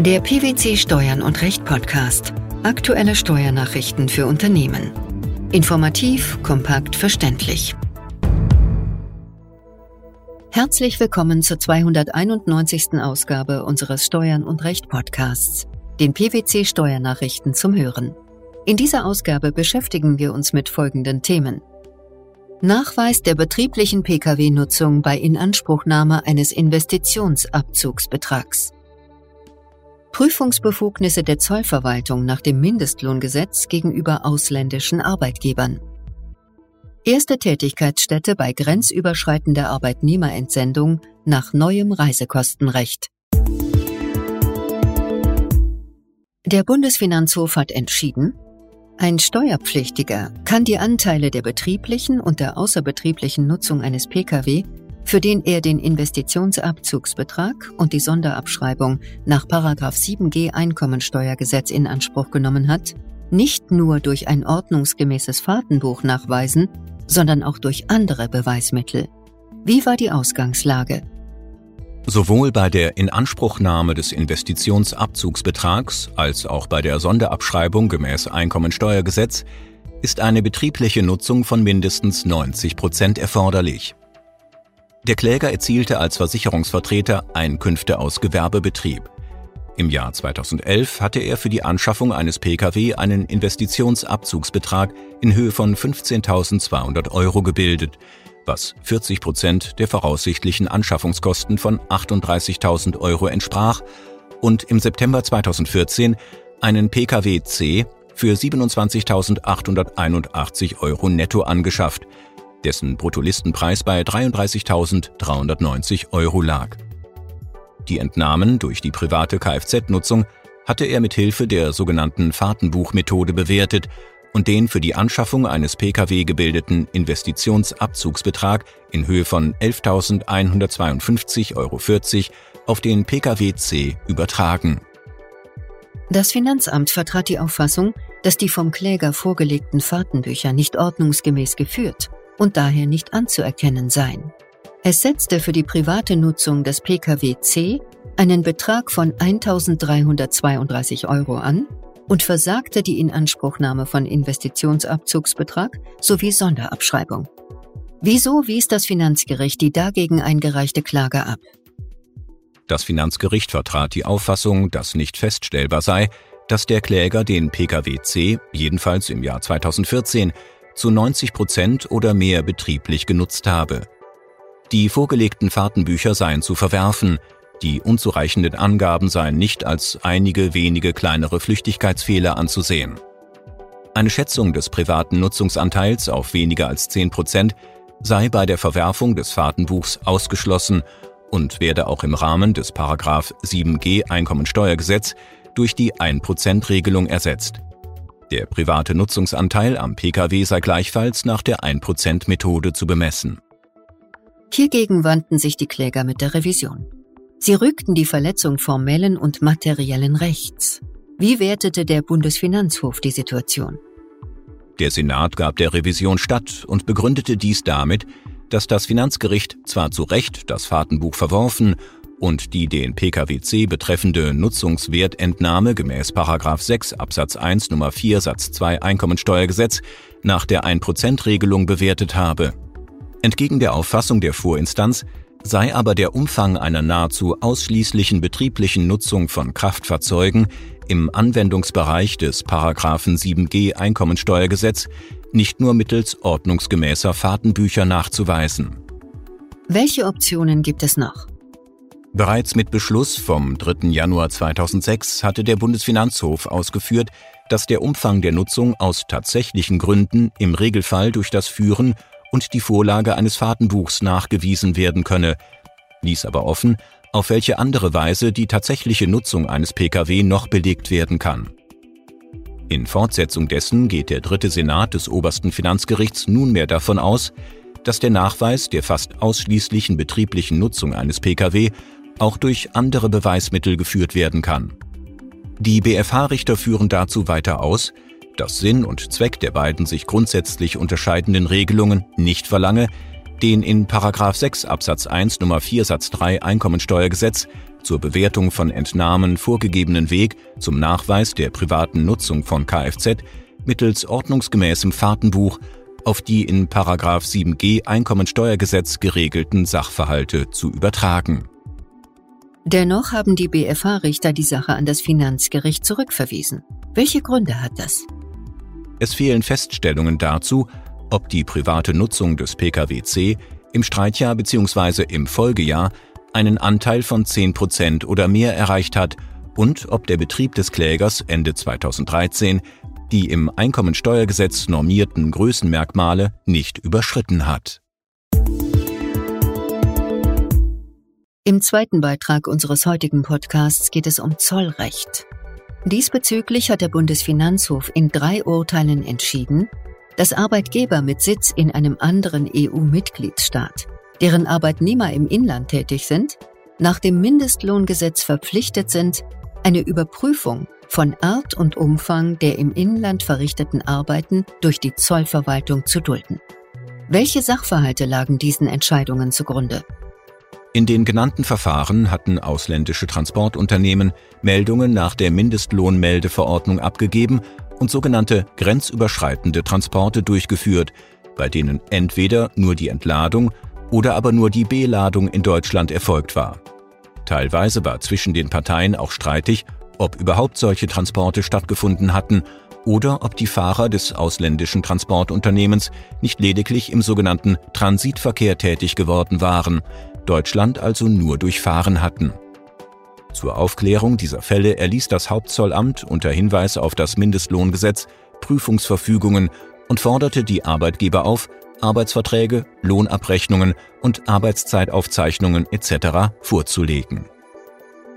Der PwC Steuern und Recht Podcast. Aktuelle Steuernachrichten für Unternehmen. Informativ, kompakt, verständlich. Herzlich willkommen zur 291. Ausgabe unseres Steuern und Recht Podcasts, den PwC Steuernachrichten zum Hören. In dieser Ausgabe beschäftigen wir uns mit folgenden Themen. Nachweis der betrieblichen Pkw-Nutzung bei Inanspruchnahme eines Investitionsabzugsbetrags. Prüfungsbefugnisse der Zollverwaltung nach dem Mindestlohngesetz gegenüber ausländischen Arbeitgebern. Erste Tätigkeitsstätte bei grenzüberschreitender Arbeitnehmerentsendung nach neuem Reisekostenrecht. Der Bundesfinanzhof hat entschieden, ein Steuerpflichtiger kann die Anteile der betrieblichen und der außerbetrieblichen Nutzung eines Pkw für den er den Investitionsabzugsbetrag und die Sonderabschreibung nach 7g Einkommensteuergesetz in Anspruch genommen hat, nicht nur durch ein ordnungsgemäßes Fahrtenbuch nachweisen, sondern auch durch andere Beweismittel. Wie war die Ausgangslage? Sowohl bei der Inanspruchnahme des Investitionsabzugsbetrags als auch bei der Sonderabschreibung gemäß Einkommensteuergesetz ist eine betriebliche Nutzung von mindestens 90 Prozent erforderlich. Der Kläger erzielte als Versicherungsvertreter Einkünfte aus Gewerbebetrieb. Im Jahr 2011 hatte er für die Anschaffung eines Pkw einen Investitionsabzugsbetrag in Höhe von 15.200 Euro gebildet, was 40 Prozent der voraussichtlichen Anschaffungskosten von 38.000 Euro entsprach, und im September 2014 einen Pkw C für 27.881 Euro netto angeschafft, dessen Bruttolistenpreis bei 33.390 Euro lag. Die Entnahmen durch die private Kfz-Nutzung hatte er mit Hilfe der sogenannten Fahrtenbuchmethode bewertet und den für die Anschaffung eines Pkw gebildeten Investitionsabzugsbetrag in Höhe von 11.152,40 Euro auf den Pkw C übertragen. Das Finanzamt vertrat die Auffassung, dass die vom Kläger vorgelegten Fahrtenbücher nicht ordnungsgemäß geführt und daher nicht anzuerkennen sein. Es setzte für die private Nutzung des Pkw C einen Betrag von 1.332 Euro an und versagte die Inanspruchnahme von Investitionsabzugsbetrag sowie Sonderabschreibung. Wieso wies das Finanzgericht die dagegen eingereichte Klage ab? Das Finanzgericht vertrat die Auffassung, dass nicht feststellbar sei, dass der Kläger den Pkw C, jedenfalls im Jahr 2014, zu 90 Prozent oder mehr betrieblich genutzt habe. Die vorgelegten Fahrtenbücher seien zu verwerfen, die unzureichenden Angaben seien nicht als einige wenige kleinere Flüchtigkeitsfehler anzusehen. Eine Schätzung des privaten Nutzungsanteils auf weniger als 10 Prozent sei bei der Verwerfung des Fahrtenbuchs ausgeschlossen und werde auch im Rahmen des Paragraph 7g Einkommensteuergesetz durch die 1%-Regelung ersetzt. Der private Nutzungsanteil am Pkw sei gleichfalls nach der 1%-Methode zu bemessen. Hiergegen wandten sich die Kläger mit der Revision. Sie rügten die Verletzung formellen und materiellen Rechts. Wie wertete der Bundesfinanzhof die Situation? Der Senat gab der Revision statt und begründete dies damit, dass das Finanzgericht zwar zu Recht das Fahrtenbuch verworfen und die den PKWC betreffende Nutzungswertentnahme gemäß 6 Absatz 1 Nummer 4 Satz 2 Einkommensteuergesetz nach der 1%-Regelung bewertet habe. Entgegen der Auffassung der Vorinstanz sei aber der Umfang einer nahezu ausschließlichen betrieblichen Nutzung von Kraftfahrzeugen im Anwendungsbereich des Paragraphen 7g Einkommensteuergesetz nicht nur mittels ordnungsgemäßer Fahrtenbücher nachzuweisen. Welche Optionen gibt es noch? Bereits mit Beschluss vom 3. Januar 2006 hatte der Bundesfinanzhof ausgeführt, dass der Umfang der Nutzung aus tatsächlichen Gründen im Regelfall durch das Führen und die Vorlage eines Fahrtenbuchs nachgewiesen werden könne, ließ aber offen, auf welche andere Weise die tatsächliche Nutzung eines Pkw noch belegt werden kann. In Fortsetzung dessen geht der dritte Senat des obersten Finanzgerichts nunmehr davon aus, dass der Nachweis der fast ausschließlichen betrieblichen Nutzung eines Pkw auch durch andere Beweismittel geführt werden kann. Die BFH-Richter führen dazu weiter aus, dass Sinn und Zweck der beiden sich grundsätzlich unterscheidenden Regelungen nicht verlange, den in 6 Absatz 1 Nummer 4 Satz 3 Einkommensteuergesetz zur Bewertung von Entnahmen vorgegebenen Weg zum Nachweis der privaten Nutzung von Kfz mittels ordnungsgemäßem Fahrtenbuch auf die in 7g Einkommensteuergesetz geregelten Sachverhalte zu übertragen. Dennoch haben die BFH-Richter die Sache an das Finanzgericht zurückverwiesen. Welche Gründe hat das? Es fehlen Feststellungen dazu, ob die private Nutzung des Pkw-C im Streitjahr bzw. im Folgejahr einen Anteil von 10% oder mehr erreicht hat und ob der Betrieb des Klägers Ende 2013 die im Einkommensteuergesetz normierten Größenmerkmale nicht überschritten hat. Im zweiten Beitrag unseres heutigen Podcasts geht es um Zollrecht. Diesbezüglich hat der Bundesfinanzhof in drei Urteilen entschieden, dass Arbeitgeber mit Sitz in einem anderen EU-Mitgliedsstaat, deren Arbeitnehmer im Inland tätig sind, nach dem Mindestlohngesetz verpflichtet sind, eine Überprüfung von Art und Umfang der im Inland verrichteten Arbeiten durch die Zollverwaltung zu dulden. Welche Sachverhalte lagen diesen Entscheidungen zugrunde? In den genannten Verfahren hatten ausländische Transportunternehmen Meldungen nach der Mindestlohnmeldeverordnung abgegeben und sogenannte grenzüberschreitende Transporte durchgeführt, bei denen entweder nur die Entladung oder aber nur die Beladung in Deutschland erfolgt war. Teilweise war zwischen den Parteien auch streitig, ob überhaupt solche Transporte stattgefunden hatten oder ob die Fahrer des ausländischen Transportunternehmens nicht lediglich im sogenannten Transitverkehr tätig geworden waren, Deutschland also nur durchfahren hatten. Zur Aufklärung dieser Fälle erließ das Hauptzollamt unter Hinweis auf das Mindestlohngesetz Prüfungsverfügungen und forderte die Arbeitgeber auf, Arbeitsverträge, Lohnabrechnungen und Arbeitszeitaufzeichnungen etc. vorzulegen.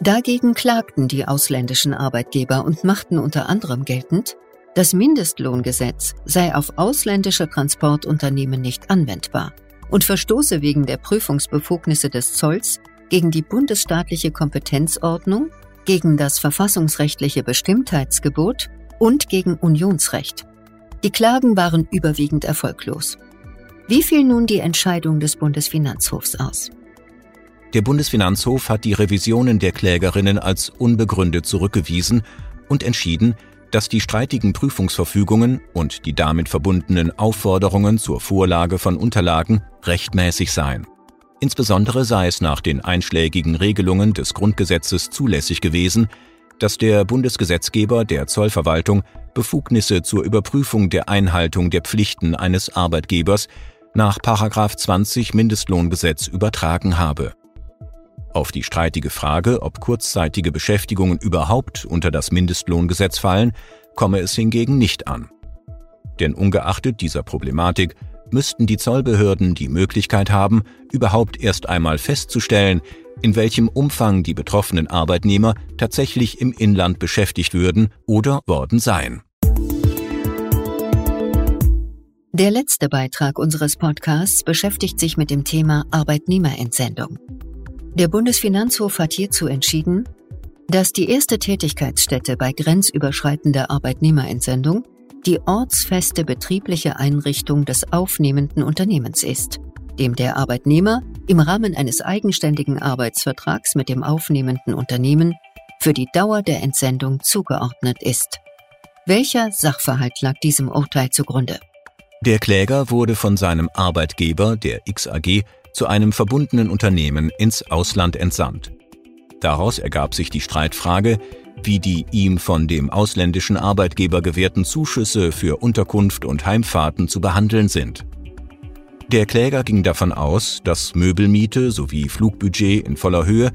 Dagegen klagten die ausländischen Arbeitgeber und machten unter anderem geltend, das Mindestlohngesetz sei auf ausländische Transportunternehmen nicht anwendbar und verstoße wegen der Prüfungsbefugnisse des Zolls gegen die bundesstaatliche Kompetenzordnung, gegen das verfassungsrechtliche Bestimmtheitsgebot und gegen Unionsrecht. Die Klagen waren überwiegend erfolglos. Wie fiel nun die Entscheidung des Bundesfinanzhofs aus? Der Bundesfinanzhof hat die Revisionen der Klägerinnen als unbegründet zurückgewiesen und entschieden, dass die streitigen Prüfungsverfügungen und die damit verbundenen Aufforderungen zur Vorlage von Unterlagen rechtmäßig seien. Insbesondere sei es nach den einschlägigen Regelungen des Grundgesetzes zulässig gewesen, dass der Bundesgesetzgeber der Zollverwaltung Befugnisse zur Überprüfung der Einhaltung der Pflichten eines Arbeitgebers nach 20 Mindestlohngesetz übertragen habe. Auf die streitige Frage, ob kurzzeitige Beschäftigungen überhaupt unter das Mindestlohngesetz fallen, komme es hingegen nicht an. Denn ungeachtet dieser Problematik müssten die Zollbehörden die Möglichkeit haben, überhaupt erst einmal festzustellen, in welchem Umfang die betroffenen Arbeitnehmer tatsächlich im Inland beschäftigt würden oder worden seien. Der letzte Beitrag unseres Podcasts beschäftigt sich mit dem Thema Arbeitnehmerentsendung. Der Bundesfinanzhof hat hierzu entschieden, dass die erste Tätigkeitsstätte bei grenzüberschreitender Arbeitnehmerentsendung die ortsfeste betriebliche Einrichtung des aufnehmenden Unternehmens ist, dem der Arbeitnehmer im Rahmen eines eigenständigen Arbeitsvertrags mit dem aufnehmenden Unternehmen für die Dauer der Entsendung zugeordnet ist. Welcher Sachverhalt lag diesem Urteil zugrunde? Der Kläger wurde von seinem Arbeitgeber, der XAG, zu einem verbundenen Unternehmen ins Ausland entsandt. Daraus ergab sich die Streitfrage, wie die ihm von dem ausländischen Arbeitgeber gewährten Zuschüsse für Unterkunft und Heimfahrten zu behandeln sind. Der Kläger ging davon aus, dass Möbelmiete sowie Flugbudget in voller Höhe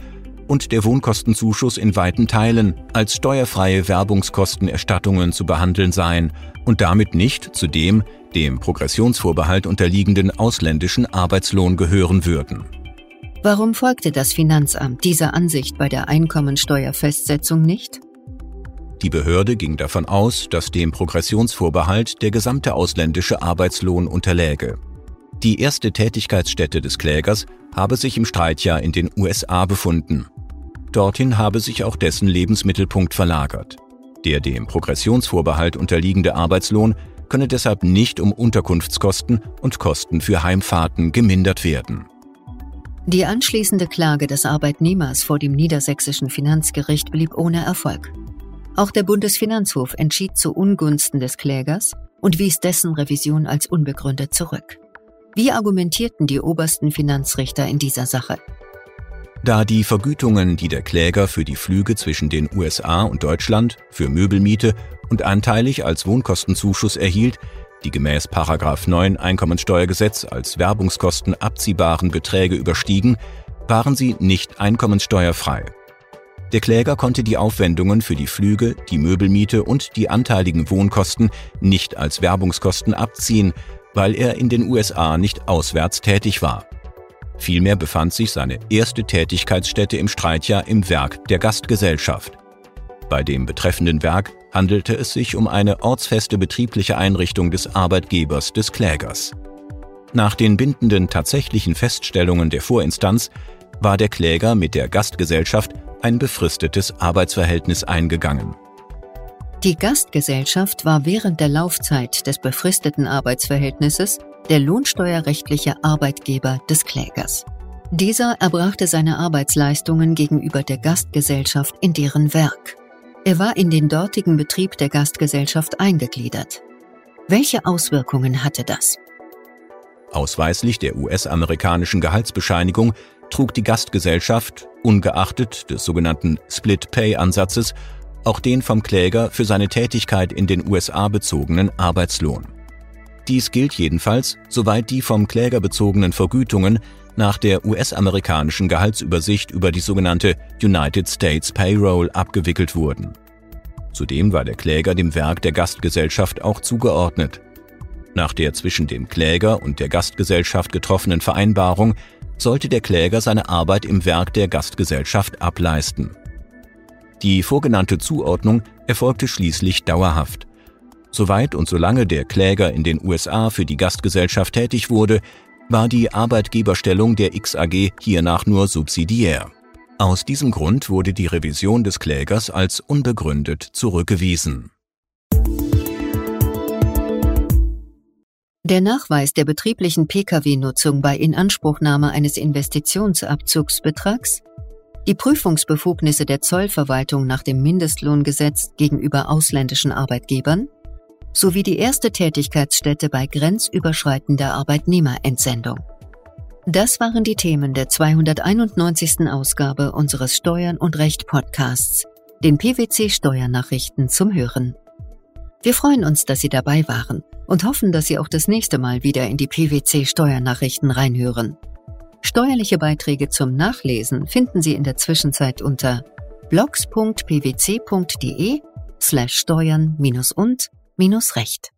und der Wohnkostenzuschuss in weiten Teilen als steuerfreie Werbungskostenerstattungen zu behandeln seien und damit nicht zu dem dem Progressionsvorbehalt unterliegenden ausländischen Arbeitslohn gehören würden. Warum folgte das Finanzamt dieser Ansicht bei der Einkommensteuerfestsetzung nicht? Die Behörde ging davon aus, dass dem Progressionsvorbehalt der gesamte ausländische Arbeitslohn unterläge. Die erste Tätigkeitsstätte des Klägers habe sich im Streitjahr in den USA befunden. Dorthin habe sich auch dessen Lebensmittelpunkt verlagert. Der dem Progressionsvorbehalt unterliegende Arbeitslohn könne deshalb nicht um Unterkunftskosten und Kosten für Heimfahrten gemindert werden. Die anschließende Klage des Arbeitnehmers vor dem niedersächsischen Finanzgericht blieb ohne Erfolg. Auch der Bundesfinanzhof entschied zu Ungunsten des Klägers und wies dessen Revision als unbegründet zurück. Wie argumentierten die obersten Finanzrichter in dieser Sache? Da die Vergütungen, die der Kläger für die Flüge zwischen den USA und Deutschland, für Möbelmiete und anteilig als Wohnkostenzuschuss erhielt, die gemäß 9 Einkommensteuergesetz als Werbungskosten abziehbaren Beträge überstiegen, waren sie nicht einkommenssteuerfrei. Der Kläger konnte die Aufwendungen für die Flüge, die Möbelmiete und die anteiligen Wohnkosten nicht als Werbungskosten abziehen, weil er in den USA nicht auswärts tätig war. Vielmehr befand sich seine erste Tätigkeitsstätte im Streitjahr im Werk der Gastgesellschaft. Bei dem betreffenden Werk handelte es sich um eine ortsfeste betriebliche Einrichtung des Arbeitgebers des Klägers. Nach den bindenden tatsächlichen Feststellungen der Vorinstanz war der Kläger mit der Gastgesellschaft ein befristetes Arbeitsverhältnis eingegangen. Die Gastgesellschaft war während der Laufzeit des befristeten Arbeitsverhältnisses der lohnsteuerrechtliche Arbeitgeber des Klägers. Dieser erbrachte seine Arbeitsleistungen gegenüber der Gastgesellschaft in deren Werk. Er war in den dortigen Betrieb der Gastgesellschaft eingegliedert. Welche Auswirkungen hatte das? Ausweislich der US-amerikanischen Gehaltsbescheinigung trug die Gastgesellschaft, ungeachtet des sogenannten Split-Pay-Ansatzes, auch den vom Kläger für seine Tätigkeit in den USA bezogenen Arbeitslohn. Dies gilt jedenfalls, soweit die vom Kläger bezogenen Vergütungen nach der US-amerikanischen Gehaltsübersicht über die sogenannte United States Payroll abgewickelt wurden. Zudem war der Kläger dem Werk der Gastgesellschaft auch zugeordnet. Nach der zwischen dem Kläger und der Gastgesellschaft getroffenen Vereinbarung sollte der Kläger seine Arbeit im Werk der Gastgesellschaft ableisten. Die vorgenannte Zuordnung erfolgte schließlich dauerhaft. Soweit und solange der Kläger in den USA für die Gastgesellschaft tätig wurde, war die Arbeitgeberstellung der XAG hiernach nur subsidiär. Aus diesem Grund wurde die Revision des Klägers als unbegründet zurückgewiesen. Der Nachweis der betrieblichen Pkw-Nutzung bei Inanspruchnahme eines Investitionsabzugsbetrags, die Prüfungsbefugnisse der Zollverwaltung nach dem Mindestlohngesetz gegenüber ausländischen Arbeitgebern, sowie die erste Tätigkeitsstätte bei grenzüberschreitender Arbeitnehmerentsendung. Das waren die Themen der 291. Ausgabe unseres Steuern und Recht Podcasts, den PwC Steuernachrichten zum Hören. Wir freuen uns, dass Sie dabei waren und hoffen, dass Sie auch das nächste Mal wieder in die PwC Steuernachrichten reinhören. Steuerliche Beiträge zum Nachlesen finden Sie in der Zwischenzeit unter blogs.pwc.de slash steuern und minus Recht.